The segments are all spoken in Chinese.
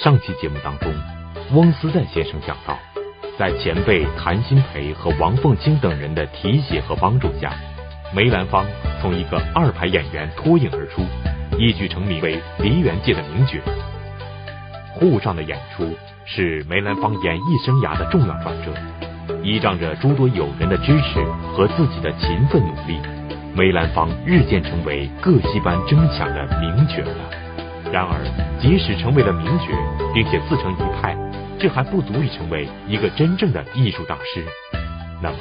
上期节目当中，翁思赞先生讲到，在前辈谭鑫培和王凤清等人的提携和帮助下，梅兰芳从一个二牌演员脱颖而出，一举成名为梨园界的名角。沪上的演出是梅兰芳演艺生涯的重要转折，依仗着诸多友人的支持和自己的勤奋努力，梅兰芳日渐成为各戏班争抢的名角了。然而，即使成为了名角，并且自成一派，这还不足以成为一个真正的艺术大师。那么，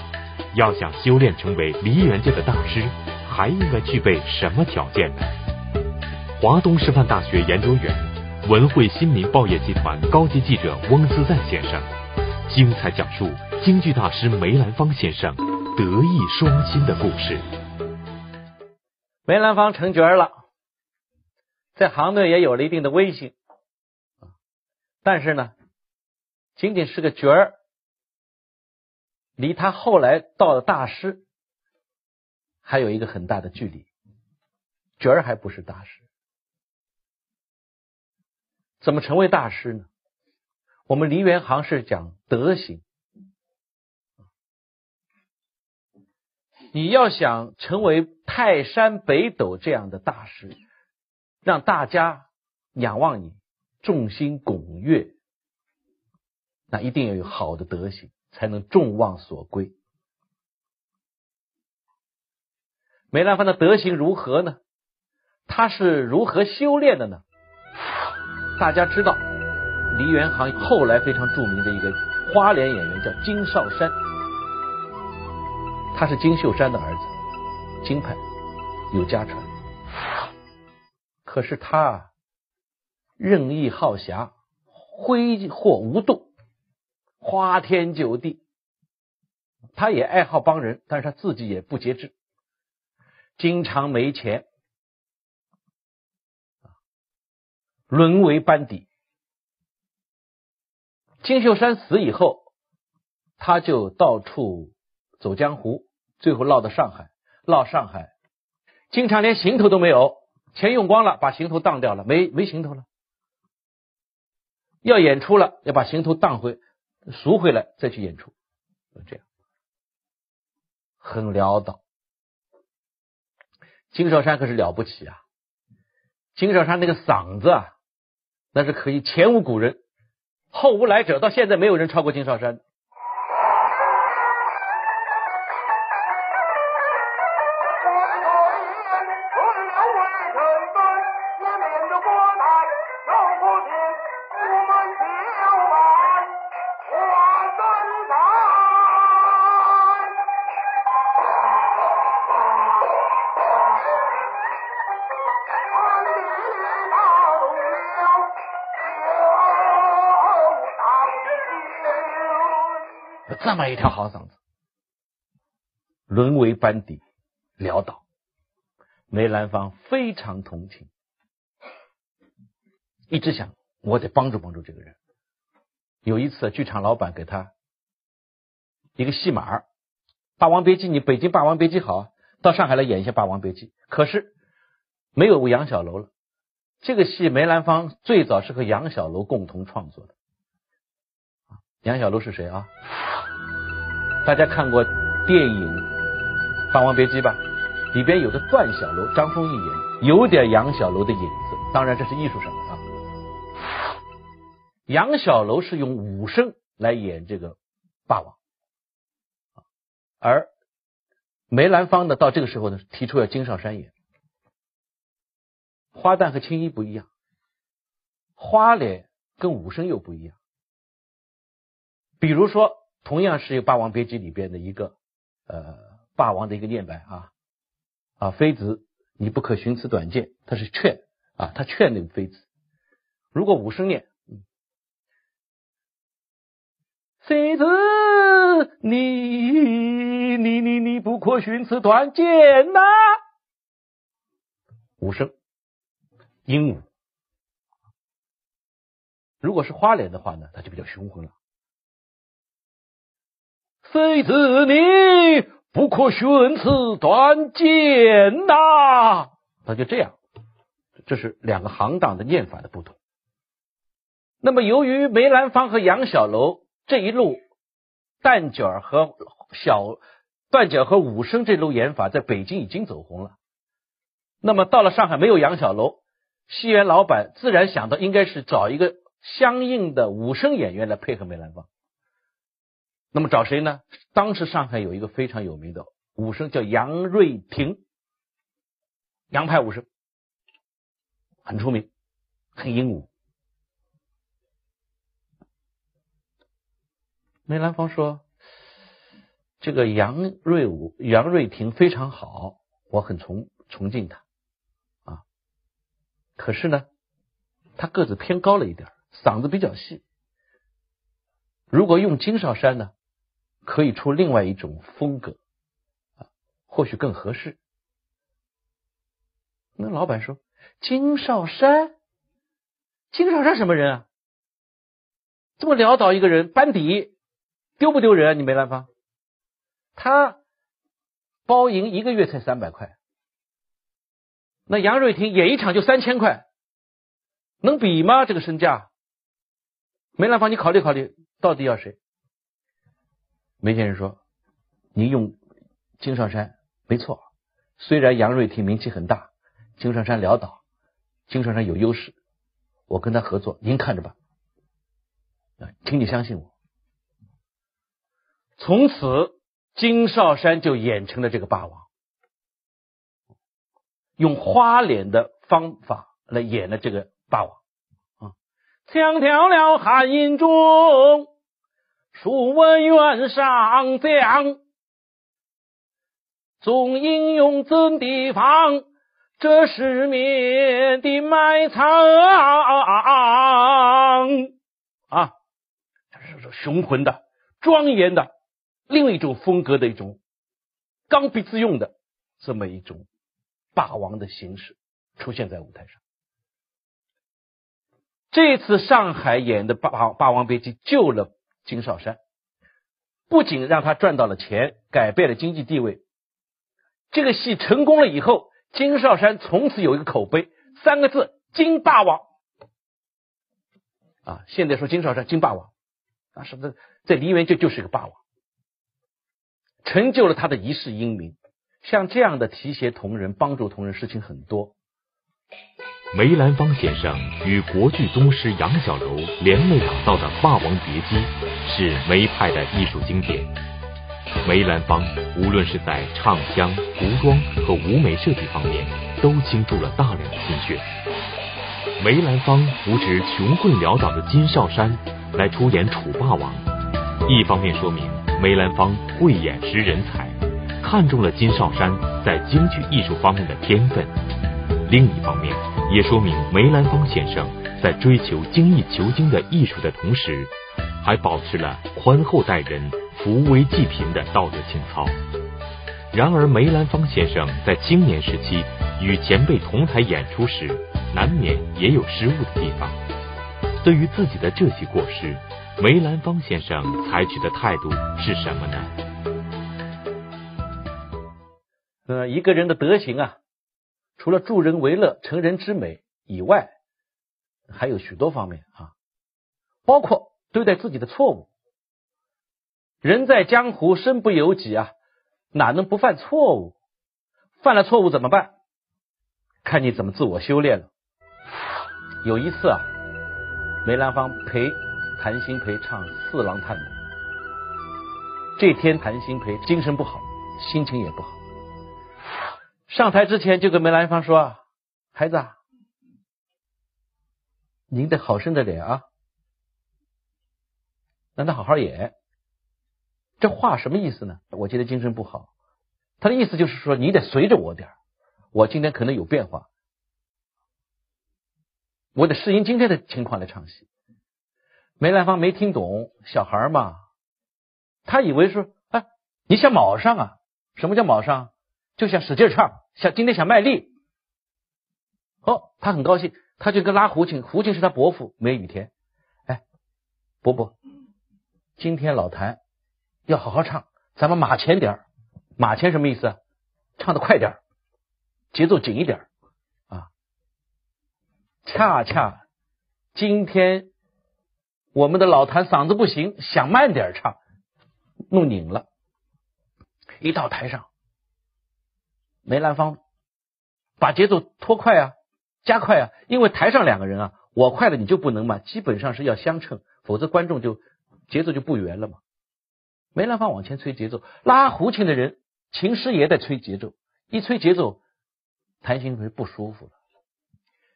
要想修炼成为梨园界的大师，还应该具备什么条件呢？华东师范大学研究员、文汇新民报业集团高级记者翁思在先生，精彩讲述京剧大师梅兰芳先生德艺双馨的故事。梅兰芳成角了。在行内也有了一定的威信，但是呢，仅仅是个角儿，离他后来到了大师还有一个很大的距离，角儿还不是大师，怎么成为大师呢？我们梨园行是讲德行，你要想成为泰山北斗这样的大师。让大家仰望你，众星拱月，那一定要有好的德行，才能众望所归。梅兰芳的德行如何呢？他是如何修炼的呢？大家知道，梨园行后来非常著名的一个花脸演员叫金少山，他是金秀山的儿子，金派有家传。可是他任意好侠，挥霍无度，花天酒地。他也爱好帮人，但是他自己也不节制，经常没钱，沦为班底。金秀山死以后，他就到处走江湖，最后落到上海，落上海，经常连行头都没有。钱用光了，把行头当掉了，没没行头了。要演出了，要把行头当回赎回来再去演出，就这样，很潦倒。金少山可是了不起啊！金少山那个嗓子啊，那是可以前无古人，后无来者，到现在没有人超过金少山。么一条好嗓子，沦为班底，潦倒。梅兰芳非常同情，一直想我得帮助帮助这个人。有一次，剧场老板给他一个戏码，《霸王别姬》，你北京《霸王别姬》好，到上海来演一下《霸王别姬》。可是没有杨小楼了。这个戏梅兰芳最早是和杨小楼共同创作的。杨小楼是谁啊？大家看过电影《霸王别姬》吧？里边有个段小楼，张丰毅演，有点杨小楼的影子。当然这是艺术上的啊。杨小楼是用武生来演这个霸王，而梅兰芳呢，到这个时候呢，提出要金少山演。花旦和青衣不一样，花脸跟武生又不一样。比如说。同样是《霸王别姬》里边的一个呃霸王的一个念白啊啊妃子你不可寻此短见，他是劝啊他劝那个妃子。如果武生念，妃子你你你你不可寻此短见呐，武生鹦鹉。如果是花脸的话呢，他就比较雄浑了。妃子，你不可寻此短见呐！他就这样，这是两个行当的念法的不同。那么由于梅兰芳和杨小楼这一路旦角和小旦角和武生这路演法在北京已经走红了，那么到了上海没有杨小楼，戏园老板自然想到应该是找一个相应的武生演员来配合梅兰芳。那么找谁呢？当时上海有一个非常有名的武生叫杨瑞亭，杨派武生很出名，很英武。梅兰芳说：“这个杨瑞武、杨瑞亭非常好，我很崇崇敬他啊。可是呢，他个子偏高了一点，嗓子比较细。如果用金少山呢，可以出另外一种风格啊，或许更合适。”那老板说：“金少山，金少山什么人啊？这么潦倒一个人，班底。”丢不丢人啊？你梅兰芳，他包银一个月才三百块，那杨瑞婷演一场就三千块，能比吗？这个身价，梅兰芳，你考虑考虑，到底要谁？梅先生说：“您用金少山没错，虽然杨瑞婷名气很大，金少山潦倒，金少山有优势，我跟他合作，您看着吧，请你相信我。”从此，金少山就演成了这个霸王，用花脸的方法来演了这个霸王啊！强调了汉阴中，数文元上将，总英勇怎地方？这是面的埋藏啊！这是雄浑的、庄严的。另一种风格的一种刚愎自用的这么一种霸王的形式出现在舞台上。这次上海演的《霸霸王别姬》救了金少山，不仅让他赚到了钱，改变了经济地位。这个戏成功了以后，金少山从此有一个口碑，三个字：金霸王。啊，现在说金少山金霸王啊，是不是在梨园就就是一个霸王？成就了他的一世英名。像这样的提携同仁、帮助同仁事情很多。梅兰芳先生与国剧宗师杨小楼联袂打造的《霸王别姬》是梅派的艺术经典。梅兰芳无论是在唱腔、服装和舞美设计方面，都倾注了大量的心血。梅兰芳扶持穷困潦倒的金少山来出演楚霸王，一方面说明。梅兰芳慧眼识人才，看中了金少山在京剧艺术方面的天分。另一方面，也说明梅兰芳先生在追求精益求精的艺术的同时，还保持了宽厚待人、扶危济贫的道德情操。然而，梅兰芳先生在青年时期与前辈同台演出时，难免也有失误的地方。对于自己的这些过失，梅兰芳先生采取的态度是什么呢？呃，一个人的德行啊，除了助人为乐、成人之美以外，还有许多方面啊，包括对待自己的错误。人在江湖，身不由己啊，哪能不犯错误？犯了错误怎么办？看你怎么自我修炼了。有一次啊，梅兰芳陪。谭鑫培唱《四郎探母》，这天谭鑫培精神不好，心情也不好。上台之前就跟梅兰芳说：“啊孩子，啊您得好生的脸啊，让他好好演。”这话什么意思呢？我今天精神不好，他的意思就是说你得随着我点我今天可能有变化，我得适应今天的情况来唱戏。梅兰芳没听懂，小孩嘛，他以为说，哎，你想卯上啊？什么叫卯上？就想使劲唱，想今天想卖力。哦，他很高兴，他就跟拉胡琴，胡琴是他伯父梅雨田。哎，伯伯，今天老谭要好好唱，咱们马前点儿。马前什么意思？唱的快点儿，节奏紧一点儿啊。恰恰今天。我们的老谭嗓子不行，想慢点唱，弄拧了。一到台上，梅兰芳把节奏拖快啊，加快啊，因为台上两个人啊，我快了你就不能嘛，基本上是要相称，否则观众就节奏就不圆了嘛。梅兰芳往前吹节奏，拉胡琴的人琴师也在吹节奏，一吹节奏，谭鑫培不舒服了。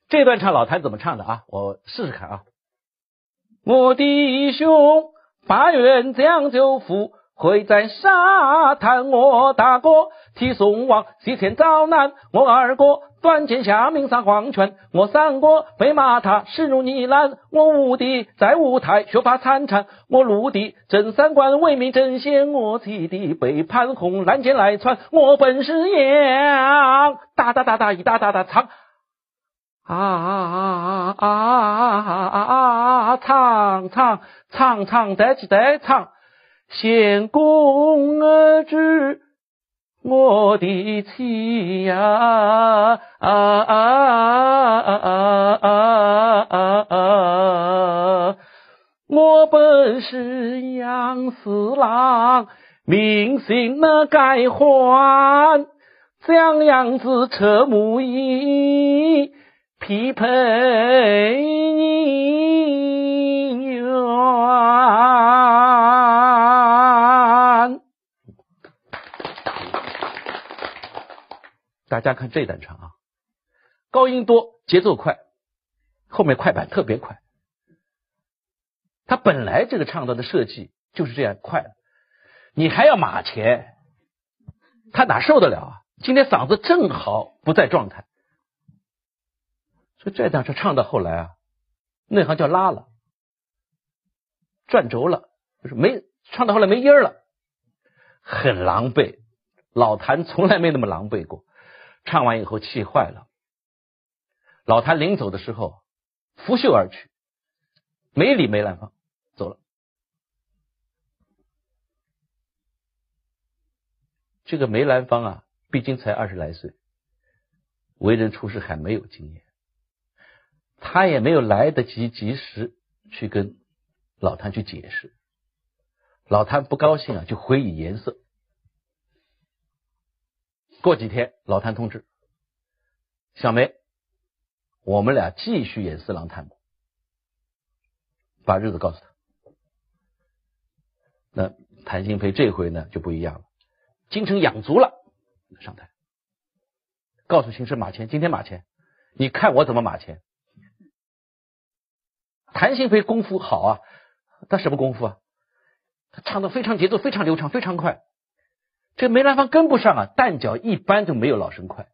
这段唱老谭怎么唱的啊？我试试看啊。我弟兄八元将就服。会在沙滩，我大哥替宋王；西天遭难，我二哥短剑下命杀黄泉；我三哥被骂他势如泥烂；我五弟在舞台血发惨惨；我六弟正三关为民争先；我七弟被潘洪拦剑来穿；我本是杨，哒哒哒哒一哒哒哒唱啊啊啊啊啊啊啊啊啊唱唱唱唱再起再唱。献公儿知我的妻呀，啊啊啊啊啊啊啊！我本是杨四郎，名姓那改换，将样子车木衣，匹配你愿。大家看这段唱啊，高音多，节奏快，后面快板特别快。他本来这个唱段的设计就是这样快，你还要马前，他哪受得了啊？今天嗓子正好不在状态，所以这段是唱到后来啊，内行叫拉了，转轴了，就是没唱到后来没音儿了，很狼狈。老谭从来没那么狼狈过。唱完以后气坏了，老谭临走的时候拂袖而去，没理梅兰芳，走了。这个梅兰芳啊，毕竟才二十来岁，为人处事还没有经验，他也没有来得及及时去跟老谭去解释，老谭不高兴啊，就回以颜色。过几天，老谭通知小梅，我们俩继续演四郎探母，把日子告诉他。那谭鑫培这回呢就不一样了，京城养足了，上台，告诉秦师马前，今天马前，你看我怎么马前。谭鑫培功夫好啊，他什么功夫啊？他唱的非常节奏非常流畅，非常快。这梅兰芳跟不上啊，旦角一般就没有老生快，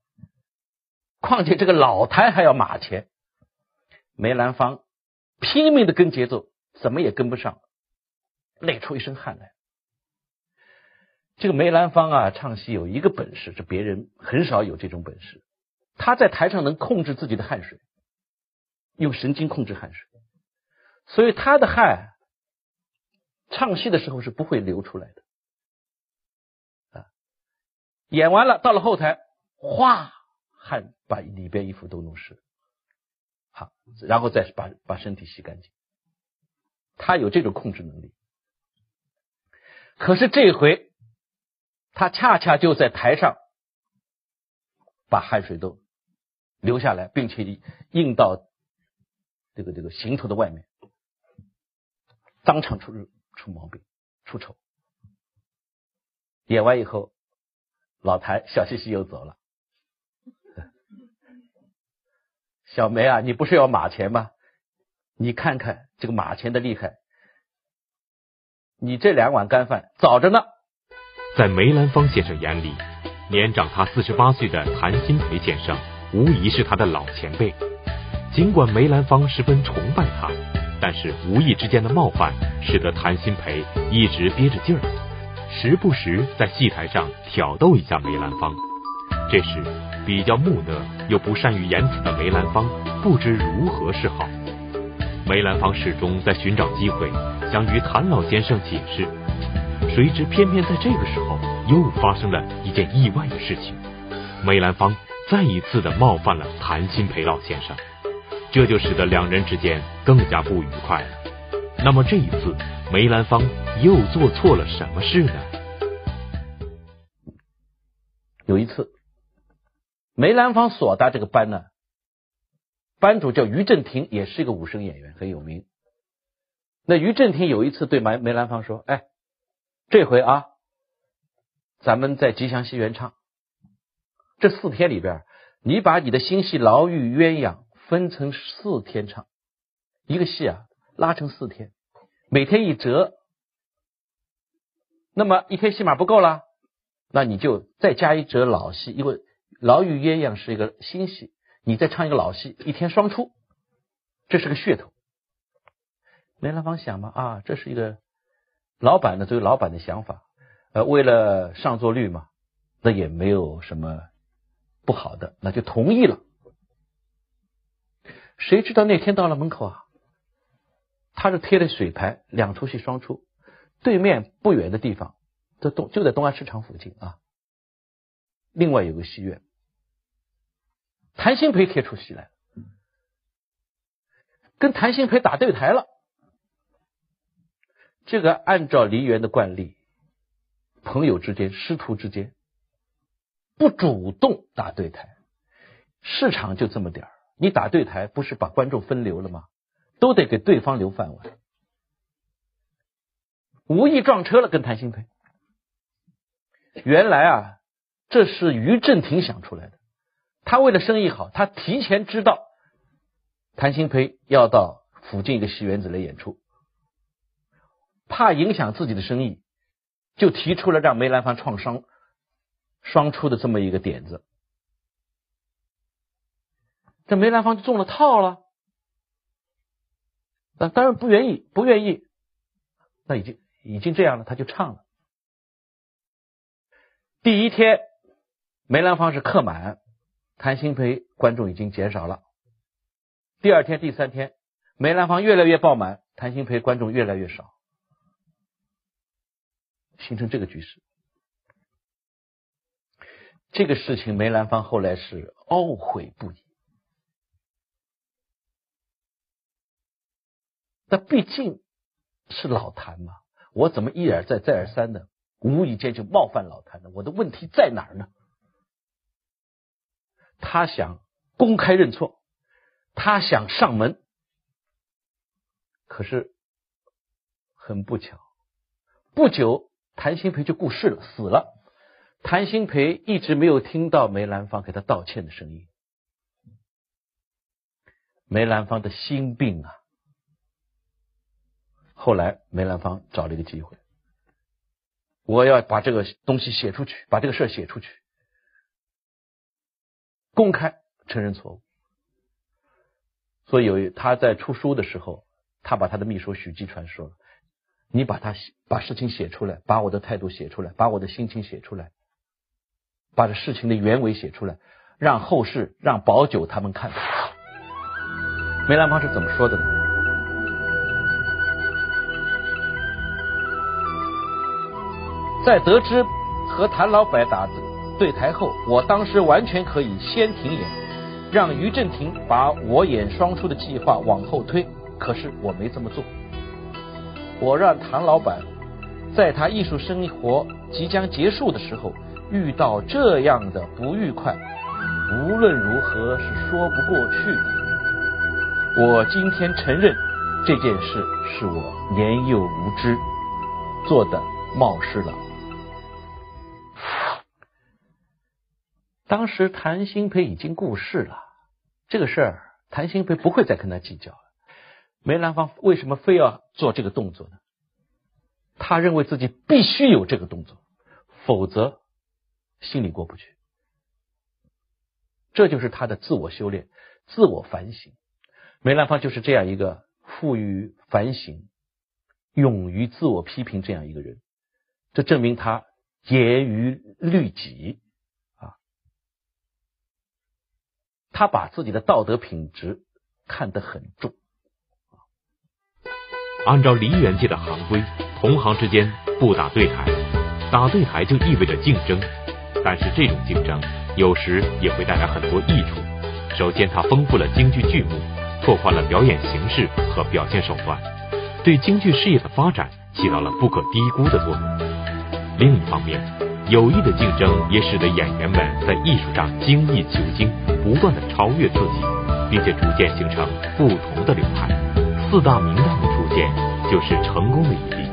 况且这个老台还要马前，梅兰芳拼命的跟节奏，怎么也跟不上，累出一身汗来。这个梅兰芳啊，唱戏有一个本事，是别人很少有这种本事，他在台上能控制自己的汗水，用神经控制汗水，所以他的汗唱戏的时候是不会流出来的。演完了，到了后台，哗，汗把里边衣服都弄湿，好，然后再把把身体洗干净。他有这种控制能力，可是这回他恰恰就在台上把汗水都流下来，并且印到这个这个行头的外面，当场出出毛病，出丑。演完以后。老谭笑嘻嘻又走了。小梅啊，你不是要马钱吗？你看看这个马钱的厉害，你这两碗干饭早着呢。在梅兰芳先生眼里，年长他四十八岁的谭鑫培先生无疑是他的老前辈。尽管梅兰芳十分崇拜他，但是无意之间的冒犯使得谭鑫培一直憋着劲儿。时不时在戏台上挑逗一下梅兰芳，这时比较木讷又不善于言辞的梅兰芳不知如何是好。梅兰芳始终在寻找机会想与谭老先生解释，谁知偏偏在这个时候又发生了一件意外的事情，梅兰芳再一次的冒犯了谭鑫培老先生，这就使得两人之间更加不愉快了。那么这一次，梅兰芳又做错了什么事呢？有一次，梅兰芳所搭这个班呢，班主叫于振廷，也是一个武生演员，很有名。那于振廷有一次对梅梅兰芳说：“哎，这回啊，咱们在吉祥戏园唱，这四天里边，你把你的新戏《牢狱鸳鸯》分成四天唱，一个戏啊拉成四天，每天一折，那么一天戏码不够了。”那你就再加一折老戏，因为《牢狱鸳鸯》是一个新戏，你再唱一个老戏，一天双出，这是个噱头。梅兰芳想嘛啊，这是一个老板的作为老板的想法，呃，为了上座率嘛，那也没有什么不好的，那就同意了。谁知道那天到了门口啊，他是贴的水牌，两出戏双出，对面不远的地方。在东就在东安市场附近啊，另外有个戏院，谭鑫培贴出戏来，跟谭鑫培打对台了。这个按照梨园的惯例，朋友之间、师徒之间不主动打对台，市场就这么点儿，你打对台不是把观众分流了吗？都得给对方留饭碗，无意撞车了，跟谭鑫培。原来啊，这是于振廷想出来的。他为了生意好，他提前知道谭鑫培要到附近一个戏园子来演出，怕影响自己的生意，就提出了让梅兰芳创双双出的这么一个点子。这梅兰芳就中了套了，那当然不愿意，不愿意，那已经已经这样了，他就唱了。第一天，梅兰芳是客满，谭鑫培观众已经减少了。第二天、第三天，梅兰芳越来越爆满，谭鑫培观众越来越少，形成这个局势。这个事情，梅兰芳后来是懊悔不已。那毕竟是老谭嘛，我怎么一而再、再而三的？无意间就冒犯老谭了，我的问题在哪儿呢？他想公开认错，他想上门，可是很不巧，不久谭鑫培就过世了，死了。谭鑫培一直没有听到梅兰芳给他道歉的声音。梅兰芳的心病啊，后来梅兰芳找了一个机会。我要把这个东西写出去，把这个事写出去，公开承认错误。所以有他在出书的时候，他把他的秘书许继传说：“你把他把事情写出来，把我的态度写出来，把我的心情写出来，把这事情的原委写出来，让后世让宝九他们看。”梅兰芳是怎么说的呢？在得知和谭老板打对台后，我当时完全可以先停演，让于正廷把我演双出的计划往后推。可是我没这么做，我让谭老板在他艺术生活即将结束的时候遇到这样的不愉快，无论如何是说不过去的。我今天承认这件事是我年幼无知做的冒失了。当时谭鑫培已经过世了，这个事儿谭鑫培不会再跟他计较了。梅兰芳为什么非要做这个动作呢？他认为自己必须有这个动作，否则心里过不去。这就是他的自我修炼、自我反省。梅兰芳就是这样一个富于反省、勇于自我批评这样一个人，这证明他严于律己。他把自己的道德品质看得很重。按照梨园界的行规，同行之间不打对台，打对台就意味着竞争。但是这种竞争有时也会带来很多益处。首先，它丰富了京剧剧目，拓宽了表演形式和表现手段。对京剧事业的发展起到了不可低估的作用。另一方面，有意的竞争也使得演员们在艺术上精益求精，不断的超越自己，并且逐渐形成不同的流派。四大名旦的出现就是成功的一例。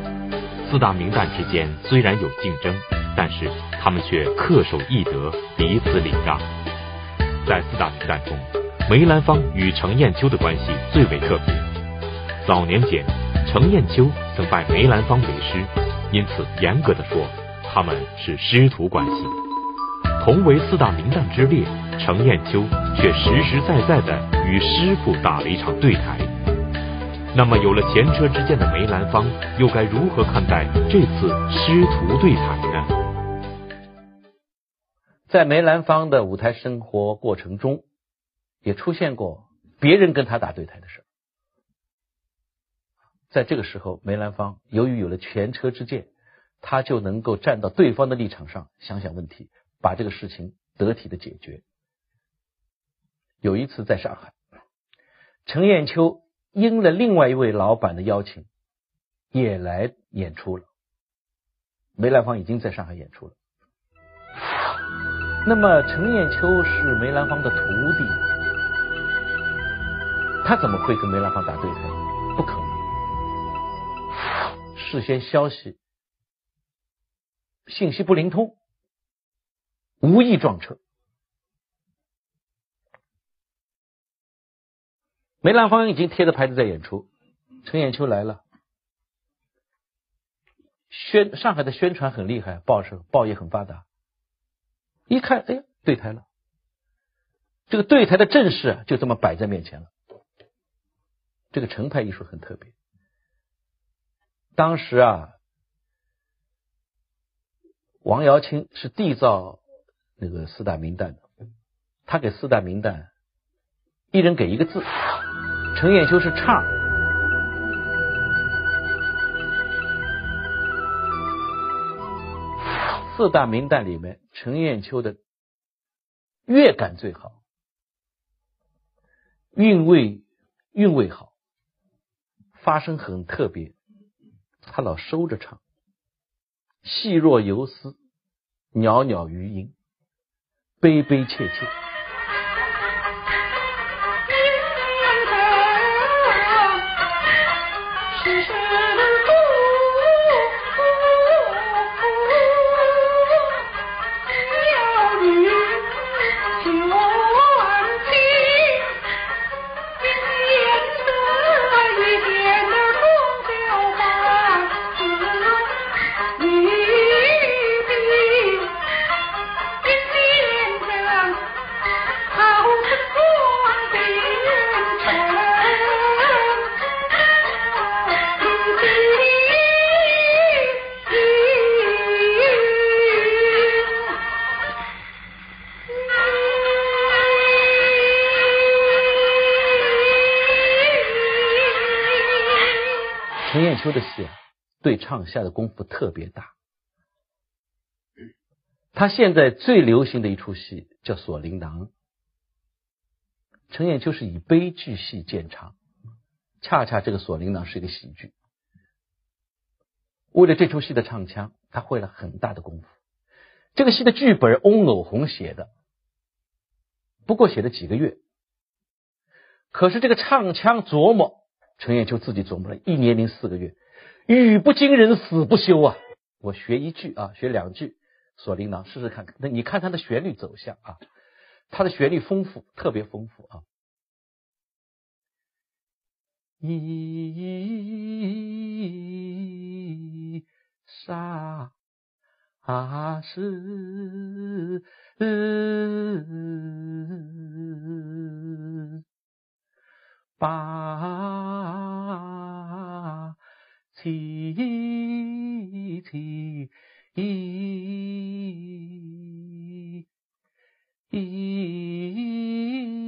四大名旦之间虽然有竞争，但是他们却恪守义德，彼此礼让。在四大名旦中，梅兰芳与程砚秋的关系最为特别。早年间，程砚秋曾拜梅兰芳为师，因此严格的说，他们是师徒关系。同为四大名旦之列，程砚秋却实实在在的与师傅打了一场对台。那么，有了前车之鉴的梅兰芳，又该如何看待这次师徒对台呢？在梅兰芳的舞台生活过程中，也出现过别人跟他打对台的事。在这个时候，梅兰芳由于有了前车之鉴，他就能够站到对方的立场上想想问题，把这个事情得体的解决。有一次在上海，程砚秋应了另外一位老板的邀请，也来演出了。梅兰芳已经在上海演出了。那么，程砚秋是梅兰芳的徒弟，他怎么会跟梅兰芳打对台？不可能。事先消息信息不灵通，无意撞车。梅兰芳已经贴着牌子在演出，陈砚秋来了，宣上海的宣传很厉害，报社报业很发达。一看，哎呀，对台了。这个对台的阵势就这么摆在面前了。这个程派艺术很特别。当时啊，王瑶卿是缔造那个四大名旦的，他给四大名旦一人给一个字，程砚秋是唱。四大名旦里面，程砚秋的乐感最好，韵味韵味好，发声很特别，他老收着唱，细若游丝，袅袅余音，悲悲切切。秋的戏对唱下的功夫特别大。他现在最流行的一出戏叫《锁麟囊》，程砚秋是以悲剧戏见长，恰恰这个《锁麟囊》是一个喜剧。为了这出戏的唱腔，他费了很大的功夫。这个戏的剧本翁偶红写的，不过写了几个月，可是这个唱腔琢磨。程砚秋自己琢磨了一年零四个月，语不惊人死不休啊！我学一句啊，学两句《锁麟囊》，试试看。那你看它的旋律走向啊，它的旋律丰富，特别丰富啊。一沙啊是。把起起一一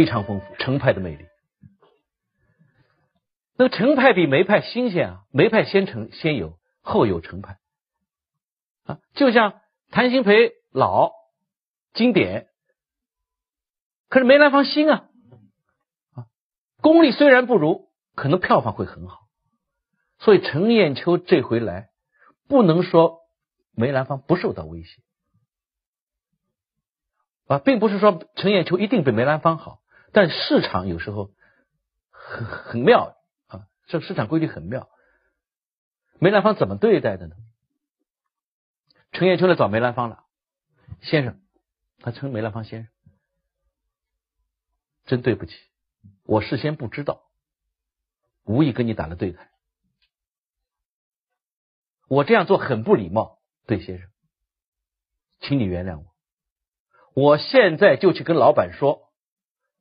非常丰富，程派的魅力。那个程派比梅派新鲜啊，梅派先成先有，后有程派。啊，就像谭鑫培老经典，可是梅兰芳新啊啊，功力虽然不如，可能票房会很好，所以程砚秋这回来，不能说梅兰芳不受到威胁。啊，并不是说程砚秋一定比梅兰芳好，但市场有时候很很妙啊。这市场规律很妙，梅兰芳怎么对待的呢？程砚秋来找梅兰芳了，先生，他称梅兰芳先生，真对不起，我事先不知道，无意跟你打了对台，我这样做很不礼貌，对先生，请你原谅我，我现在就去跟老板说，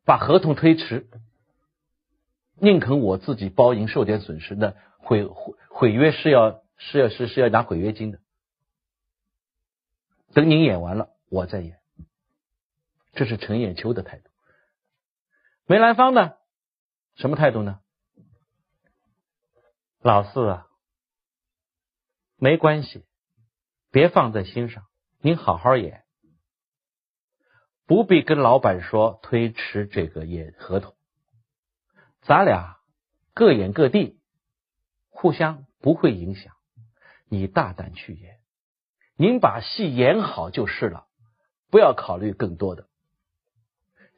把合同推迟。宁肯我自己包赢，受点损失，那毁毁毁约是要是要是是要拿毁约金的。等您演完了，我再演。这是陈砚秋的态度。梅兰芳呢？什么态度呢？老四啊，没关系，别放在心上，您好好演，不必跟老板说推迟这个演合同。咱俩各演各地，互相不会影响。你大胆去演，您把戏演好就是了，不要考虑更多的。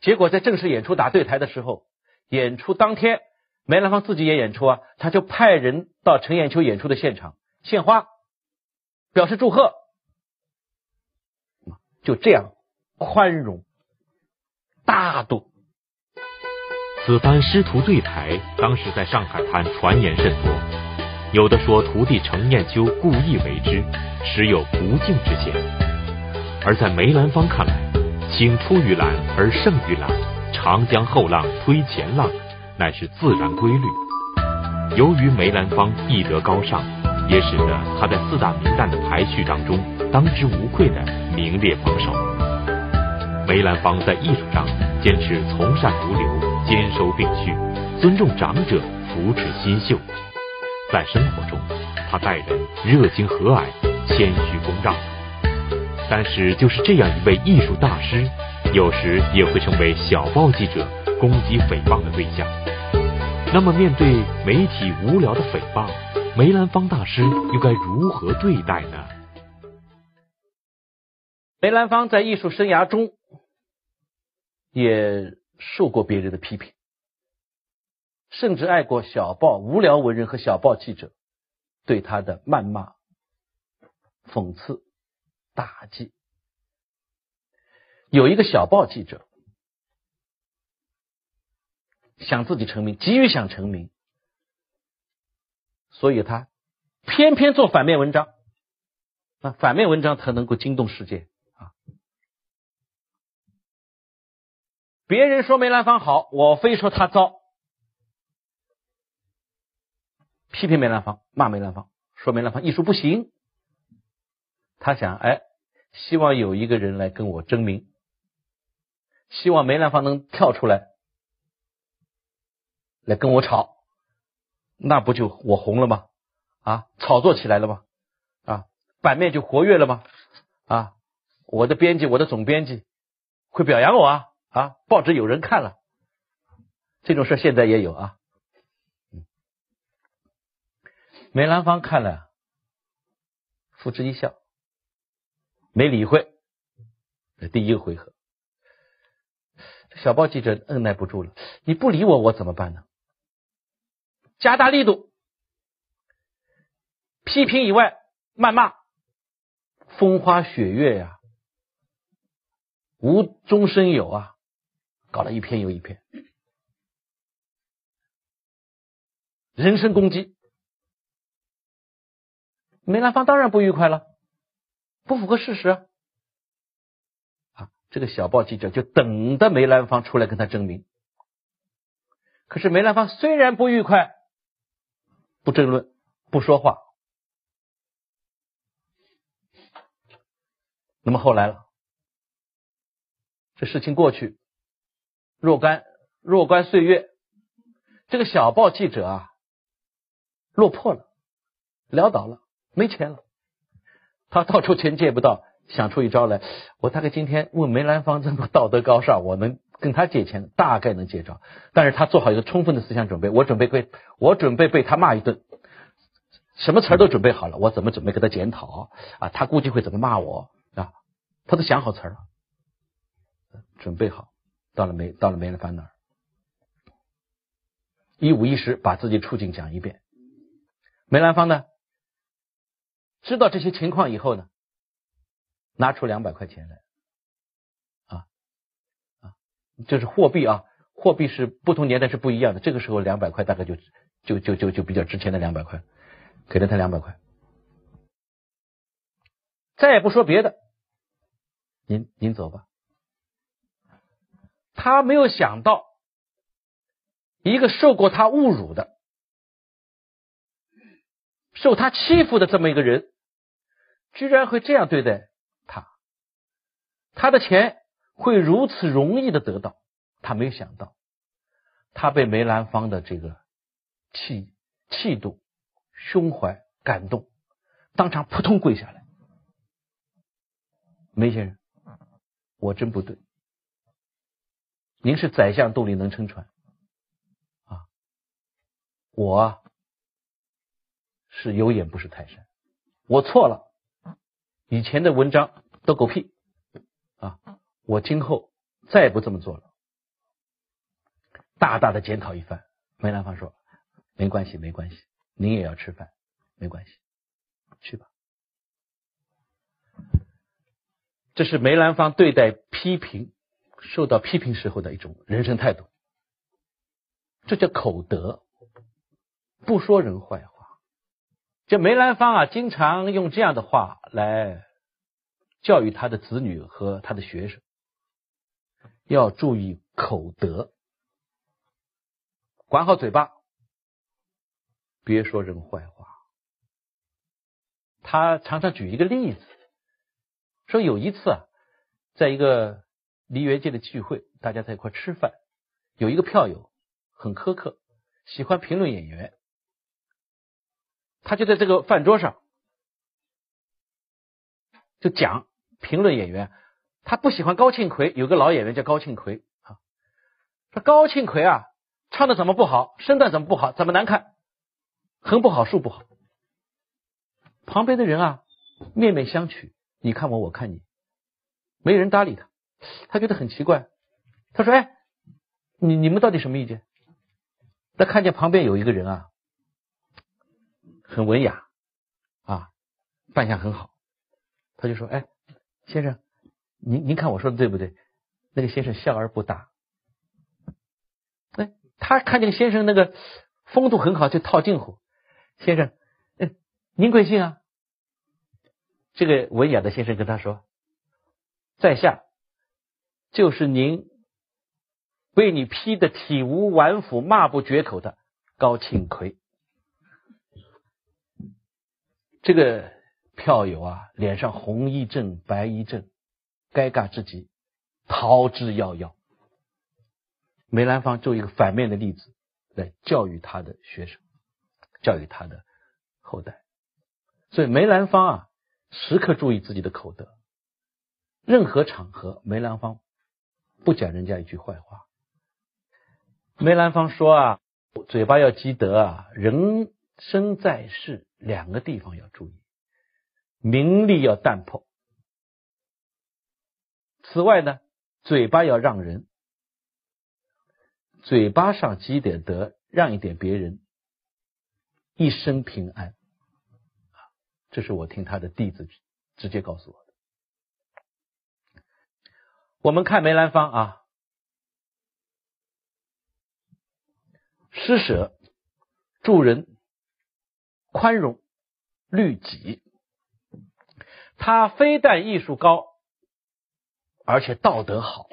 结果在正式演出打对台的时候，演出当天，梅兰芳自己也演出啊，他就派人到陈砚秋演出的现场献花，表示祝贺。就这样宽容大度。此番师徒对台，当时在上海滩传言甚多。有的说徒弟程砚秋故意为之，实有不敬之嫌。而在梅兰芳看来，青出于蓝而胜于蓝，长江后浪推前浪，乃是自然规律。由于梅兰芳艺德高尚，也使得他在四大名旦的排序当中当之无愧的名列榜首。梅兰芳在艺术上坚持从善如流。兼收并蓄，尊重长者，扶持新秀。在生活中，他待人热情和蔼，谦虚恭让。但是，就是这样一位艺术大师，有时也会成为小报记者攻击诽谤的对象。那么，面对媒体无聊的诽谤，梅兰芳大师又该如何对待呢？梅兰芳在艺术生涯中也。受过别人的批评，甚至爱过小报无聊文人和小报记者对他的谩骂、讽刺、打击。有一个小报记者想自己成名，急于想成名，所以他偏偏做反面文章，啊，反面文章才能够惊动世界。别人说梅兰芳好，我非说他糟，批评梅兰芳，骂梅兰芳，说梅兰芳艺术不行。他想，哎，希望有一个人来跟我争名，希望梅兰芳能跳出来，来跟我吵，那不就我红了吗？啊，炒作起来了吗？啊，版面就活跃了吗？啊，我的编辑，我的总编辑会表扬我啊。啊，报纸有人看了，这种事现在也有啊。梅兰芳看了，付之一笑，没理会。第一个回合，小报记者按耐不住了，你不理我，我怎么办呢？加大力度，批评以外，谩骂，风花雪月呀，无中生有啊。搞了一篇又一篇，人身攻击，梅兰芳当然不愉快了，不符合事实啊！这个小报记者就等着梅兰芳出来跟他争名。可是梅兰芳虽然不愉快，不争论，不说话，那么后来了，这事情过去若干若干岁月，这个小报记者啊落魄了，潦倒了，没钱了，他到处钱借不到，想出一招来，我大概今天问梅兰芳这么道德高尚，我能跟他借钱，大概能借着。但是他做好一个充分的思想准备，我准备被我准备被他骂一顿，什么词儿都准备好了，我怎么准备给他检讨啊？他估计会怎么骂我啊？他都想好词儿了，准备好，到了梅到了梅兰芳那儿，一五一十把自己处境讲一遍。梅兰芳呢，知道这些情况以后呢，拿出两百块钱来，啊啊，就是货币啊，货币是不同年代是不一样的。这个时候两百块大概就就就就就比较值钱的两百块，给了他两百块，再也不说别的，您您走吧。他没有想到，一个受过他侮辱的。受他欺负的这么一个人，居然会这样对待他，他的钱会如此容易的得到，他没有想到，他被梅兰芳的这个气气度、胸怀感动，当场扑通跪下来。梅先生，我真不对，您是宰相肚里能撑船啊，我。是有眼不识泰山，我错了，以前的文章都狗屁啊！我今后再也不这么做了，大大的检讨一番。梅兰芳说：“没关系，没关系，您也要吃饭，没关系，去吧。”这是梅兰芳对待批评、受到批评时候的一种人生态度，这叫口德，不说人坏话。这梅兰芳啊，经常用这样的话来教育他的子女和他的学生，要注意口德，管好嘴巴，别说人坏话。他常常举一个例子，说有一次啊，在一个梨园界的聚会，大家在一块吃饭，有一个票友很苛刻，喜欢评论演员。他就在这个饭桌上，就讲评论演员。他不喜欢高庆奎，有个老演员叫高庆奎啊。说高庆奎啊，唱的怎么不好，身段怎么不好，怎么难看，横不好，竖不好。旁边的人啊，面面相觑，你看我，我看你，没人搭理他。他觉得很奇怪，他说：“哎，你你们到底什么意见？”他看见旁边有一个人啊。很文雅啊，扮相很好。他就说：“哎，先生，您您看我说的对不对？”那个先生笑而不答。哎，他看见先生那个风度很好，就套近乎。先生，哎，您贵姓啊？这个文雅的先生跟他说：“在下就是您被你批的体无完肤、骂不绝口的高庆奎。”这个票友啊，脸上红一阵白一阵，尴尬之极，逃之夭夭。梅兰芳就一个反面的例子来教育他的学生，教育他的后代。所以梅兰芳啊，时刻注意自己的口德，任何场合梅兰芳不讲人家一句坏话。梅兰芳说啊，嘴巴要积德啊，人生在世。两个地方要注意，名利要淡泊。此外呢，嘴巴要让人，嘴巴上积点德，让一点别人，一生平安。这是我听他的弟子直接告诉我。我们看梅兰芳啊，施舍助人。宽容、律己，他非但艺术高，而且道德好，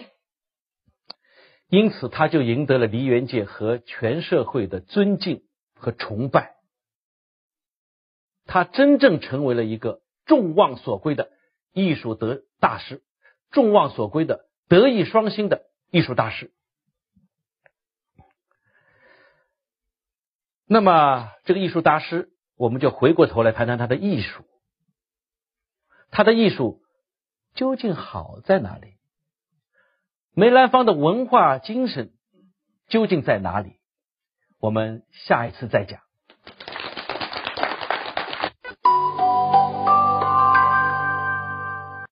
因此他就赢得了梨园界和全社会的尊敬和崇拜。他真正成为了一个众望所归的艺术德大师，众望所归的德艺双馨的艺术大师。那么这个艺术大师，我们就回过头来谈谈他的艺术。他的艺术究竟好在哪里？梅兰芳的文化精神究竟在哪里？我们下一次再讲。